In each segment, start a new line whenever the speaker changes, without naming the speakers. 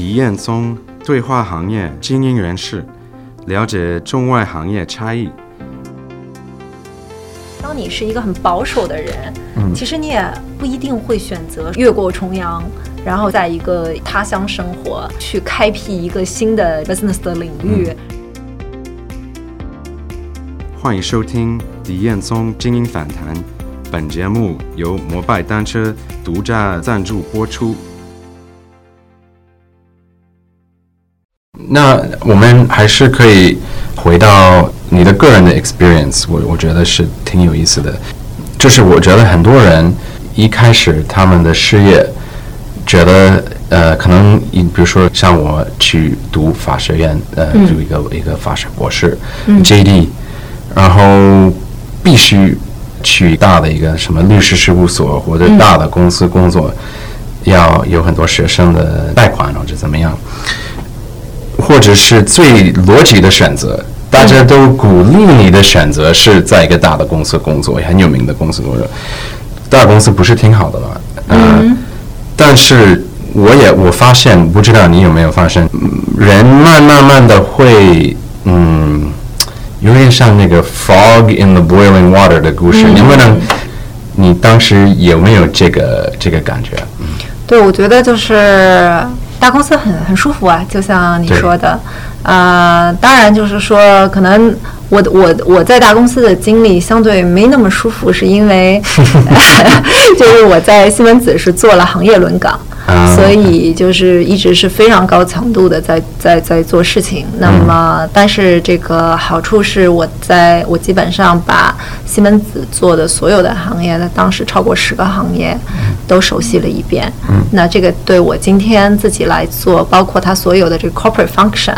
李彦宗对话行业精英人士，了解中外行业差异。
当你是一个很保守的人，其实你也不一定会选择越过重洋，然后在一个他乡生活，去开辟一个新的 business 的领域。
欢迎收听李彦宗精英访谈，本节目由摩拜单车独家赞助播出。
那我们还是可以回到你的个人的 experience，我我觉得是挺有意思的。就是我觉得很多人一开始他们的事业，觉得呃，可能你比如说像我去读法学院，呃，读一个一个法学博士，JD，然后必须去大的一个什么律师事务所或者大的公司工作，要有很多学生的贷款或者怎么样。或者是最逻辑的选择，大家都鼓励你的选择是在一个大的公司工作，很有名的公司工作。大公司不是挺好的吗？嗯。但是我也我发现，不知道你有没有发现，人慢慢慢的会，嗯，有点像那个 frog in the boiling water 的故事。能不能，你当时有没有这个这个感觉？
嗯。对，我觉得就是。大公司很很舒服啊，就像你说的，呃，当然就是说，可能我我我在大公司的经历相对没那么舒服，是因为 就是我在西门子是做了行业轮岗。所以就是一直是非常高强度的在在在做事情。那么，但是这个好处是我在我基本上把西门子做的所有的行业，那当时超过十个行业都熟悉了一遍。那这个对我今天自己来做，包括它所有的这个 corporate function，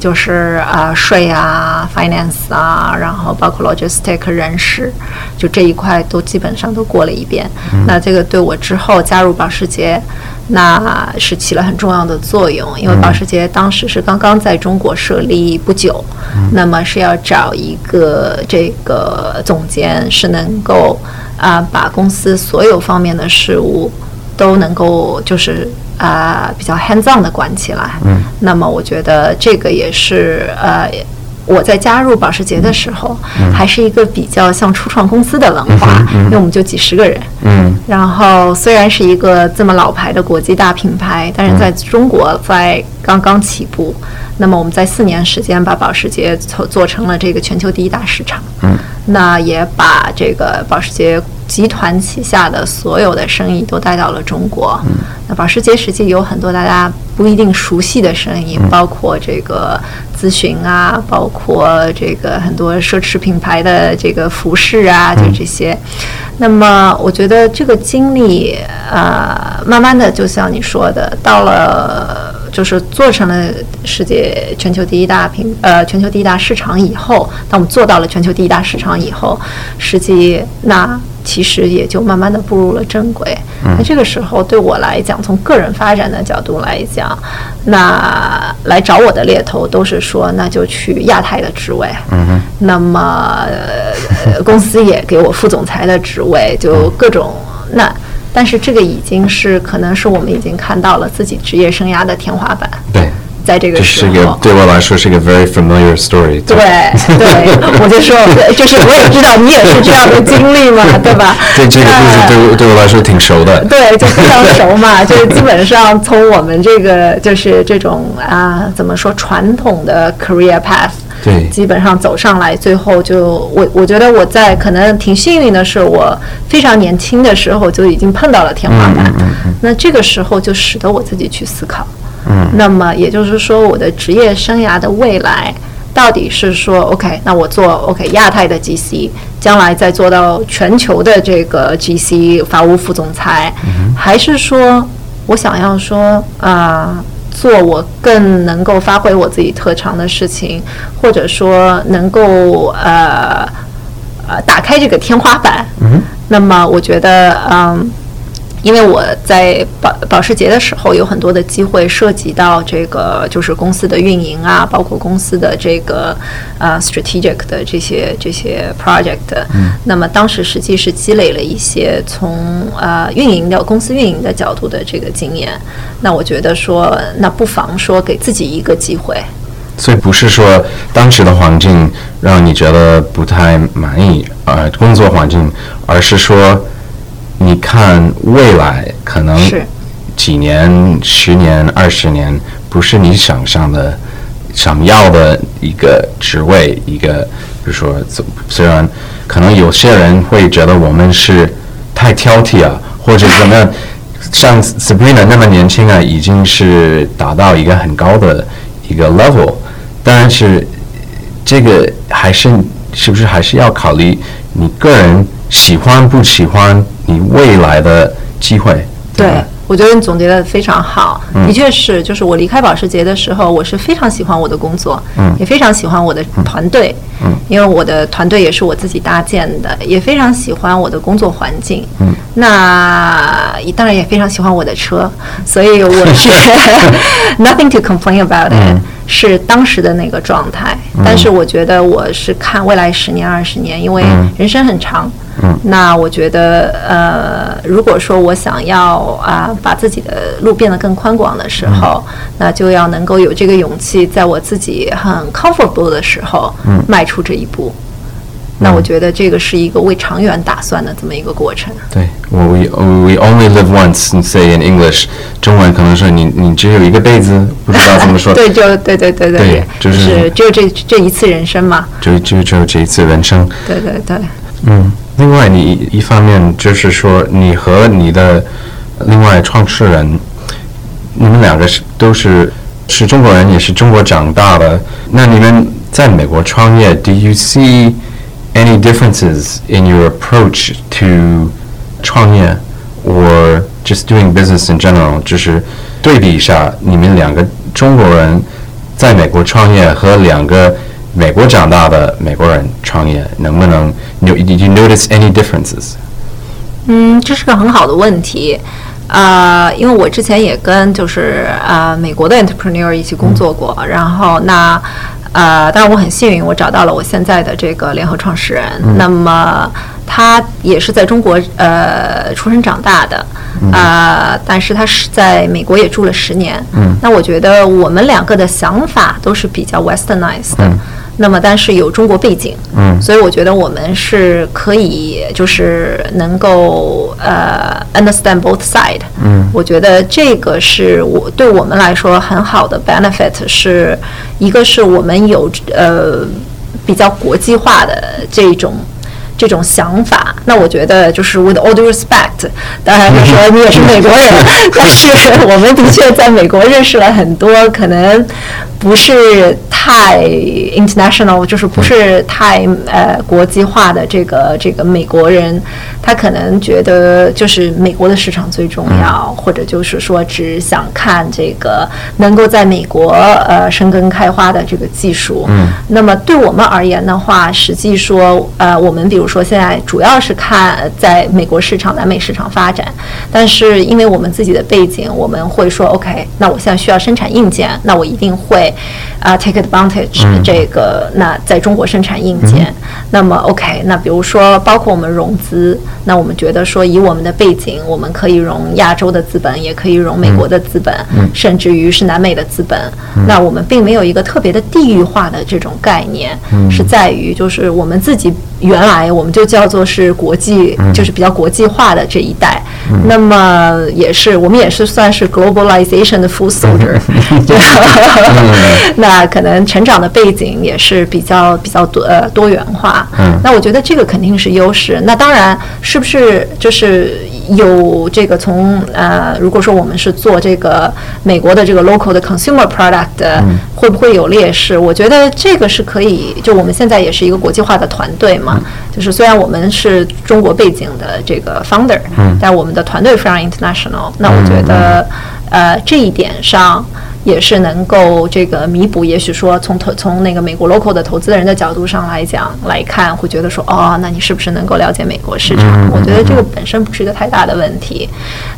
就是啊税啊 finance 啊，然后包括 logistic 人事，就这一块都基本上都过了一遍。那这个对我之后加入保时捷。那是起了很重要的作用，因为保时捷当时是刚刚在中国设立不久，那么是要找一个这个总监，是能够啊把公司所有方面的事务都能够就是啊比较 hands on 的管起来。嗯，那么我觉得这个也是呃。我在加入保时捷的时候，还是一个比较像初创公司的文化，因为我们就几十个人。嗯，然后虽然是一个这么老牌的国际大品牌，但是在中国在刚刚起步。那么我们在四年时间把保时捷做做成了这个全球第一大市场。嗯，那也把这个保时捷集团旗下的所有的生意都带到了中国。嗯，那保时捷实际有很多大家不一定熟悉的生意，包括这个咨询啊，包括这个很多奢侈品牌的这个服饰啊，就这些。那么我觉得这个经历，呃，慢慢的就像你说的，到了。就是做成了世界全球第一大品，呃，全球第一大市场以后，当我们做到了全球第一大市场以后，实际那其实也就慢慢的步入了正轨。那这个时候对我来讲，从个人发展的角度来讲，那来找我的猎头都是说，那就去亚太的职位。嗯那么呃公司也给我副总裁的职位，就各种那。但是这个已经是可能是我们已经看到了自己职业生涯的天花板。
对，
在这个时
候，这是一个对我来说是一个 very familiar story。
对对，我就说，就是我也知道你也是这样的经历嘛，对吧？
对这个故事对对我来说挺熟的。
对，就非常熟嘛，就是基本上从我们这个就是这种啊，怎么说传统的 career path。
对，
基本上走上来，最后就我我觉得我在可能挺幸运的是，我非常年轻的时候就已经碰到了天花板。那这个时候就使得我自己去思考。嗯。那么也就是说，我的职业生涯的未来到底是说，OK，那我做 OK 亚太的 GC，将来再做到全球的这个 GC 法务副总裁，还是说我想要说啊？做我更能够发挥我自己特长的事情，或者说能够呃呃打开这个天花板。嗯。那么我觉得，嗯，因为我在保保时捷的时候有很多的机会涉及到这个就是公司的运营啊，包括公司的这个呃 strategic 的这些这些 project。嗯。那么当时实际是积累了一些从呃运营的公司运营的角度的这个经验。那我觉得说，那不妨说给自己一个机会。
所以不是说当时的环境让你觉得不太满意，呃，工作环境，而是说。你看未来可能几年、十年、二十年，不是你想象的、想要的一个职位。一个，比如说，虽然可能有些人会觉得我们是太挑剔啊，或者怎么样，像 Sabrina 那么年轻啊，已经是达到一个很高的一个 level。但是这个还是是不是还是要考虑你个人喜欢不喜欢？你未来的机会，
对我觉得你总结的非常好，的确是，就是我离开保时捷的时候，我是非常喜欢我的工作，嗯，也非常喜欢我的团队，嗯，因为我的团队也是我自己搭建的，也非常喜欢我的工作环境，嗯，那当然也非常喜欢我的车，所以我是 nothing to complain about it，是当时的那个状态，但是我觉得我是看未来十年二十年，因为人生很长。那我觉得，呃，如果说我想要啊，把自己的路变得更宽广的时候，那就要能够有这个勇气，在我自己很 comfortable 的时候，嗯迈出这一步。那我觉得这个是一个为长远打算的这么一个过程。
对，we we only live once. Say in English，中文可能是你你只有一个辈子，不知道怎么说。
对，就对对对对，就是只有这这一次人生嘛。
就就只有这一次人生。
对对对。
嗯。另外，你一方面就是说，你和你的另外创始人，你们两个是都是是中国人，也是中国长大的。那你们在美国创业，Do you see any differences in your approach to 创业，or just doing business in general？就是对比一下，你们两个中国人在美国创业和两个。美国长大的美国人创业能不能？Did you notice any differences？
嗯，这是个很好的问题。呃，因为我之前也跟就是呃美国的 entrepreneur 一起工作过，然后那呃，当然我很幸运，我找到了我现在的这个联合创始人。那么他也是在中国呃出生长大的啊，但是他是在美国也住了十年。嗯，那我觉得我们两个的想法都是比较 westernized 的。那么，但是有中国背景，嗯，所以我觉得我们是可以，就是能够呃 understand both side，嗯，我觉得这个是我对我们来说很好的 benefit，是一个是我们有呃比较国际化的这种。这种想法，那我觉得就是 with all due respect，当然就说你也是美国人，但是我们的确在美国认识了很多可能不是太 international，就是不是太呃国际化的这个这个美国人，他可能觉得就是美国的市场最重要，或者就是说只想看这个能够在美国呃生根开花的这个技术。嗯，那么对我们而言的话，实际说呃我们比如。比如说，现在主要是看在美国市场、南美市场发展，但是因为我们自己的背景，我们会说，OK，那我现在需要生产硬件，那我一定会啊 take advantage 这个，那在中国生产硬件。那么 OK，那比如说包括我们融资，那我们觉得说以我们的背景，我们可以融亚洲的资本，也可以融美国的资本，甚至于是南美的资本。那我们并没有一个特别的地域化的这种概念，是在于就是我们自己原来。我们就叫做是国际，就是比较国际化的这一代。那么也是，我们也是算是 globalization 的 full soldier。那可能成长的背景也是比较比较多呃多元化。那我觉得这个肯定是优势。那当然是不是就是有这个从呃，如果说我们是做这个美国的这个 local 的 consumer product，会不会有劣势？我觉得这个是可以。就我们现在也是一个国际化的团队嘛，就是。虽然我们是中国背景的这个 founder，但我们的团队非常 international。那我觉得，呃，这一点上也是能够这个弥补。也许说从投从那个美国 local 的投资人的角度上来讲来看，会觉得说哦，那你是不是能够了解美国市场？我觉得这个本身不是一个太大的问题。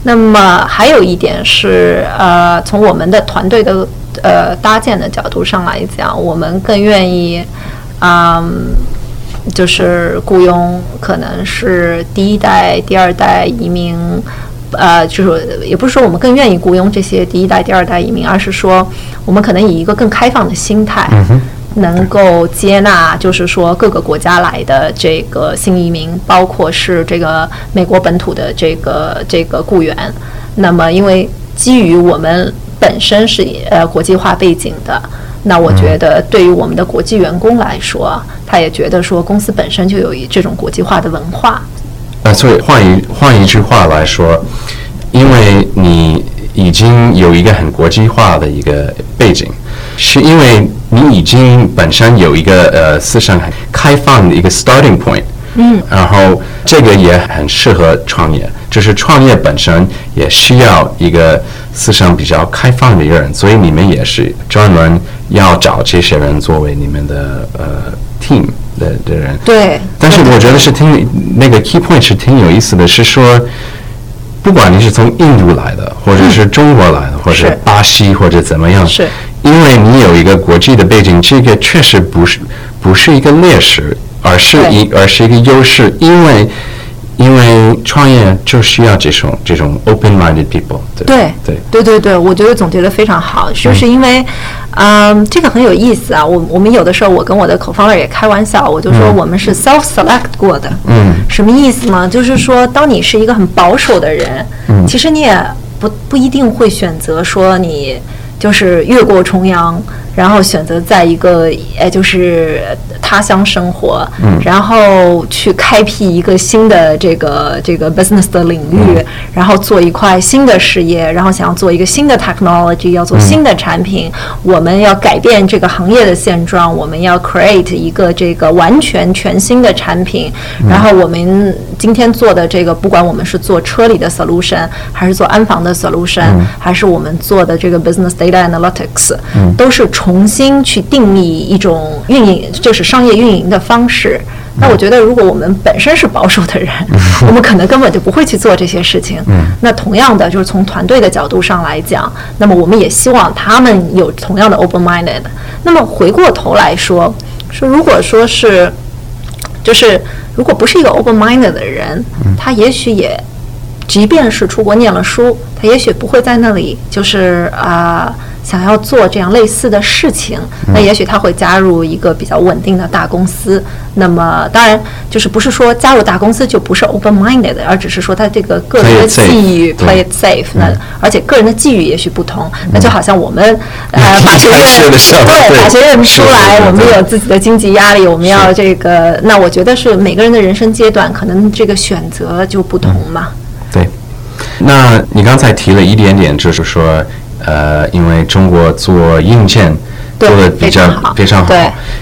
那么还有一点是，呃，从我们的团队的呃搭建的角度上来讲，我们更愿意，嗯。就是雇佣可能是第一代、第二代移民，呃，就是也不是说我们更愿意雇佣这些第一代、第二代移民，而是说我们可能以一个更开放的心态，能够接纳，就是说各个国家来的这个新移民，包括是这个美国本土的这个这个雇员。那么，因为基于我们本身是呃国际化背景的。那我觉得，对于我们的国际员工来说，他也觉得说公司本身就有一这种国际化的文化。
那所以换一换一句话来说，因为你已经有一个很国际化的一个背景，是因为你已经本身有一个呃思想很开放的一个 starting point。
嗯，
然后这个也很适合创业，就是创业本身也需要一个思想比较开放的一个人，所以你们也是专门要找这些人作为你们的呃 team 的的人。
对。
但是我觉得是挺那个 key point 是挺有意思的，是说，不管你是从印度来的，或者是中国来的，或者是巴西或者怎么样，
是，
因为你有一个国际的背景，这个确实不是不是一个劣势。而是一，而是一个优势，因为因为创业就需要这种这种 open-minded people。
对对对对对，我觉得总结的非常好，就是因为，嗯，这个很有意思啊。我我们有的时候，我跟我的口方 r 也开玩笑，我就说我们是 self-select 过的。
嗯。
什么意思呢？就是说，当你是一个很保守的人，
嗯，
其实你也不不一定会选择说你就是越过重洋。然后选择在一个呃，就是他乡生活，
嗯，
然后去开辟一个新的这个这个 business 的领域，然后做一块新的事业，然后想要做一个新的 technology，要做新的产品，我们要改变这个行业的现状，我们要 create 一个这个完全全新的产品，然后我们今天做的这个，不管我们是做车里的 solution，还是做安防的 solution，还是我们做的这个 business data analytics，都是。重新去定义一种运营，就是商业运营的方式。那我觉得，如果我们本身是保守的人，我们可能根本就不会去做这些事情。那同样的，就是从团队的角度上来讲，那么我们也希望他们有同样的 open-minded。那么回过头来说，说如果说是，就是如果不是一个 open-minded 的人，他也许也，即便是出国念了书，他也许不会在那里，就是啊。想要做这样类似的事情，那也许他会加入一个比较稳定的大公司。那么，当然就是不是说加入大公司就不是 open-minded，而只是说他这个个人的际遇 play it safe。那而且个人的际遇也许不同。那就好像我们呃 法学院对法学院出来，我们有自己的经济压力，我们要这个。那我觉得是每个人的人生阶段，可能这个选择就不同嘛。
对。那你刚才提了一点点，就是说。呃，因为中国做硬件做的比较非常好，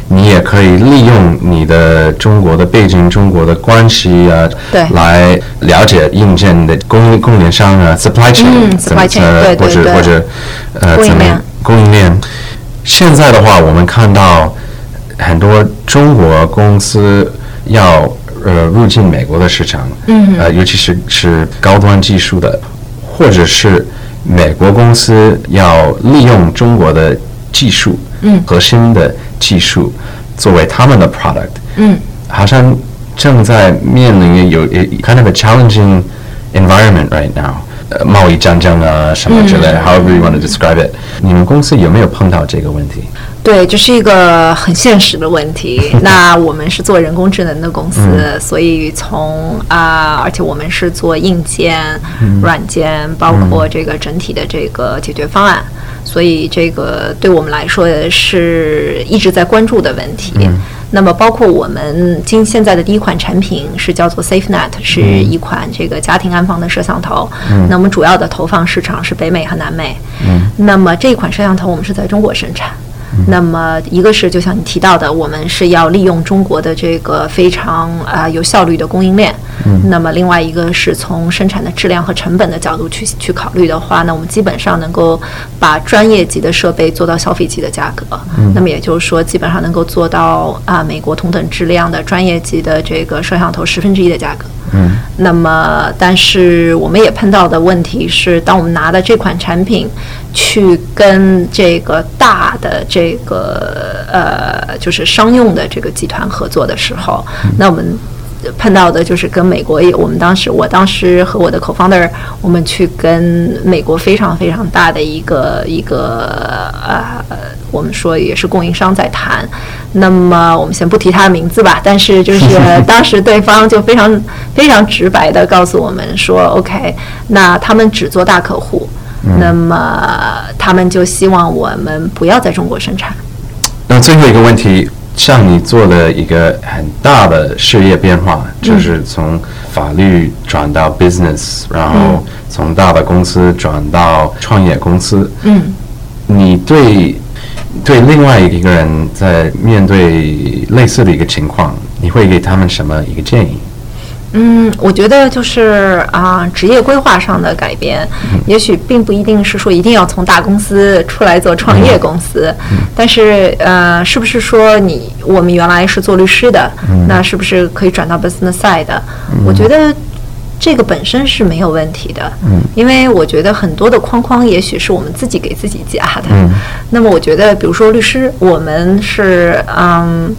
你也可以利用你的中国的背景、中国的关系啊，对来了解硬件的供应供应商啊，supply chain
supply
chain，或者或者呃怎么供应链。现在的话，我们看到很多中国公司要呃入境美国的市场，呃，尤其是是高端技术的，或者是。美国公司要利用中国的技术，
嗯，
核心的技术作为他们的 product，
嗯，
好像正在面临有 kind of a challenging environment right now，呃，贸易战争啊什么之类，however you want to describe it，你们公司有没有碰到这个问题？
对，这是一个很现实的问题。那我们是做人工智能的公司，所以从啊，而且我们是做硬件、软件，包括这个整体的这个解决方案，所以这个对我们来说是一直在关注的问题。那么，包括我们今现在的第一款产品是叫做 SafeNet，是一款这个家庭安防的摄像头。那我们主要的投放市场是北美和南美。那么这一款摄像头我们是在中国生产。那么，一个是就像你提到的，我们是要利用中国的这个非常啊有效率的供应链。那么另外一个是从生产的质量和成本的角度去去考虑的话，那我们基本上能够把专业级的设备做到消费级的价格。那么也就是说，基本上能够做到啊美国同等质量的专业级的这个摄像头十分之一的价格。
嗯，
那么，但是我们也碰到的问题是，当我们拿的这款产品去跟这个大的这个呃，就是商用的这个集团合作的时候，那我们碰到的就是跟美国也，我们当时我当时和我的 co-founder，我们去跟美国非常非常大的一个一个呃，我们说也是供应商在谈。那么我们先不提他的名字吧，但是就是 当时对方就非常非常直白的告诉我们说，OK，那他们只做大客户，那么他们就希望我们不要在中国生产。
那最后一个问题，像你做了一个很大的事业变化，就是从法律转到 business，然后从大的公司转到创业公司。
嗯，
你对对另外一个人在面对类似的一个情况，你会给他们什么一个建议？
嗯，我觉得就是啊，职业规划上的改变，也许并不一定是说一定要从大公司出来做创业公司，但是呃，是不是说你我们原来是做律师的，那是不是可以转到 business side？我觉得这个本身是没有问题的，因为我觉得很多的框框也许是我们自己给自己加的。那么我觉得，比如说律师，我们是嗯。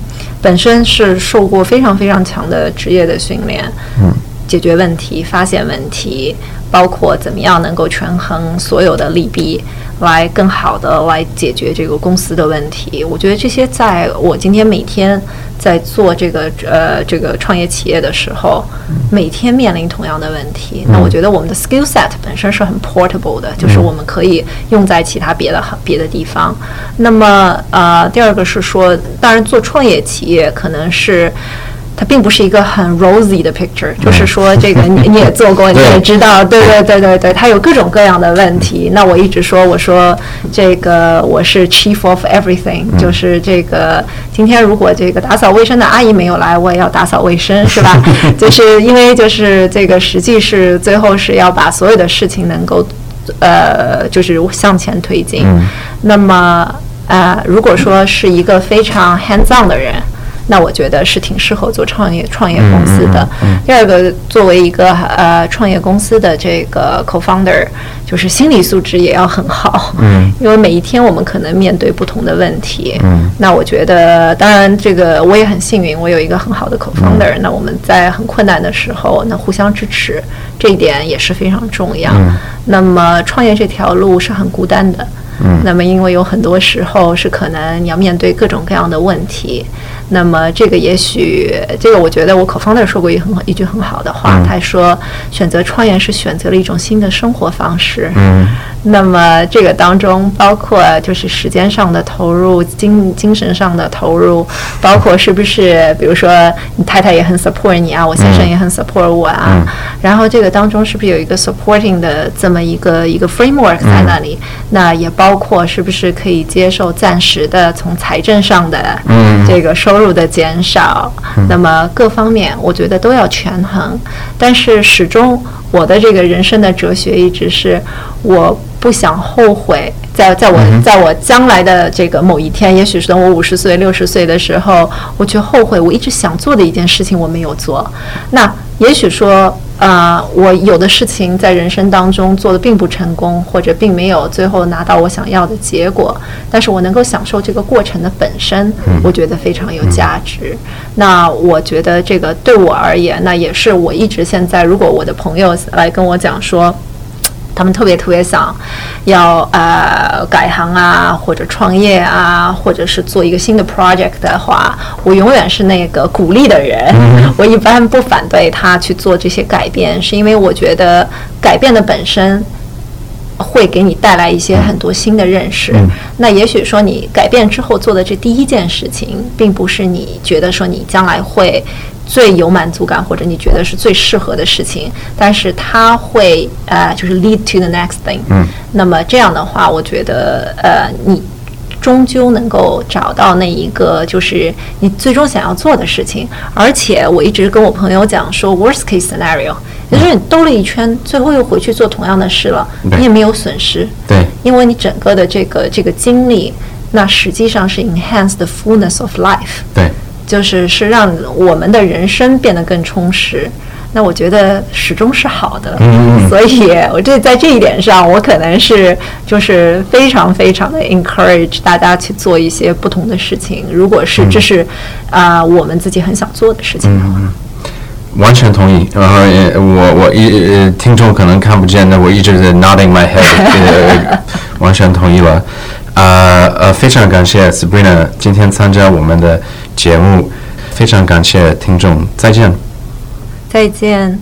本身是受过非常非常强的职业的训练，
嗯，
解决问题、发现问题，包括怎么样能够权衡所有的利弊，来更好的来解决这个公司的问题。我觉得这些在我今天每天在做这个呃这个创业企业的时候，每天面临同样的问题。那我觉得我们的 skill set 本身是很 portable 的，就是我们可以用在其他别的别的地方。那么呃，第二个是说，当然做创业企业可能是。它并不是一个很 rosy 的 picture，就是说这个你你也做过，你也知道，对对对对对，它有各种各样的问题。那我一直说，我说这个我是 chief of everything，就是这个今天如果这个打扫卫生的阿姨没有来，我也要打扫卫生，是吧？就是因为就是这个实际是最后是要把所有的事情能够呃就是向前推进。那么呃，如果说是一个非常 hands on 的人。那我觉得是挺适合做创业创业公司的。第二个，作为一个呃创业公司的这个 co-founder，就是心理素质也要很好。
嗯。
因为每一天我们可能面对不同的问题。
嗯。
那我觉得，当然这个我也很幸运，我有一个很好的 co-founder。那我们在很困难的时候，那互相支持，这一点也是非常重要。
嗯。
那么创业这条路是很孤单的。
嗯。
那么因为有很多时候是可能你要面对各种各样的问题。那么这个也许，这个我觉得我可方的说过一很一句很好的话，他说选择创业是选择了一种新的生活方式。
嗯。
那么这个当中包括就是时间上的投入、精精神上的投入，包括是不是比如说你太太也很 support 你啊，我先生也很 support 我啊。然后这个当中是不是有一个 supporting 的这么一个一个 framework 在那里？那也包括是不是可以接受暂时的从财政上的这个收入的减少？那么各方面我觉得都要权衡，但是始终我的这个人生的哲学一直是我。不想后悔，在在我在我将来的这个某一天，也许是等我五十岁、六十岁的时候，我去后悔我一直想做的一件事情我没有做。那也许说，呃，我有的事情在人生当中做的并不成功，或者并没有最后拿到我想要的结果，但是我能够享受这个过程的本身，我觉得非常有价值。那我觉得这个对我而言，那也是我一直现在，如果我的朋友来跟我讲说。他们特别特别想要呃改行啊，或者创业啊，或者是做一个新的 project 的话，我永远是那个鼓励的人。我一般不反对他去做这些改变，是因为我觉得改变的本身会给你带来一些很多新的认识。那也许说你改变之后做的这第一件事情，并不是你觉得说你将来会。最有满足感，或者你觉得是最适合的事情，但是它会呃，就是 lead to the next thing。
嗯。
那么这样的话，我觉得呃，你终究能够找到那一个就是你最终想要做的事情。而且我一直跟我朋友讲说，worst case scenario，也就是你兜了一圈，最后又回去做同样的事了，你也没有损失。
对
因为你整个的这个这个经历，那实际上是 enhance the fullness of life，
对，
就是是让我们的人生变得更充实。那我觉得始终是好的，
嗯
所以我这在这一点上，我可能是就是非常非常的 encourage 大家去做一些不同的事情。如果是这是啊、我们自己很想做的事情的话，
完全同意。然后也我我一呃听众可能看不见的，我一直在 nodding my head，呃 完全同意了。呃呃，非常感谢 Sabrina 今天参加我们的节目，非常感谢听众，再见。
再见。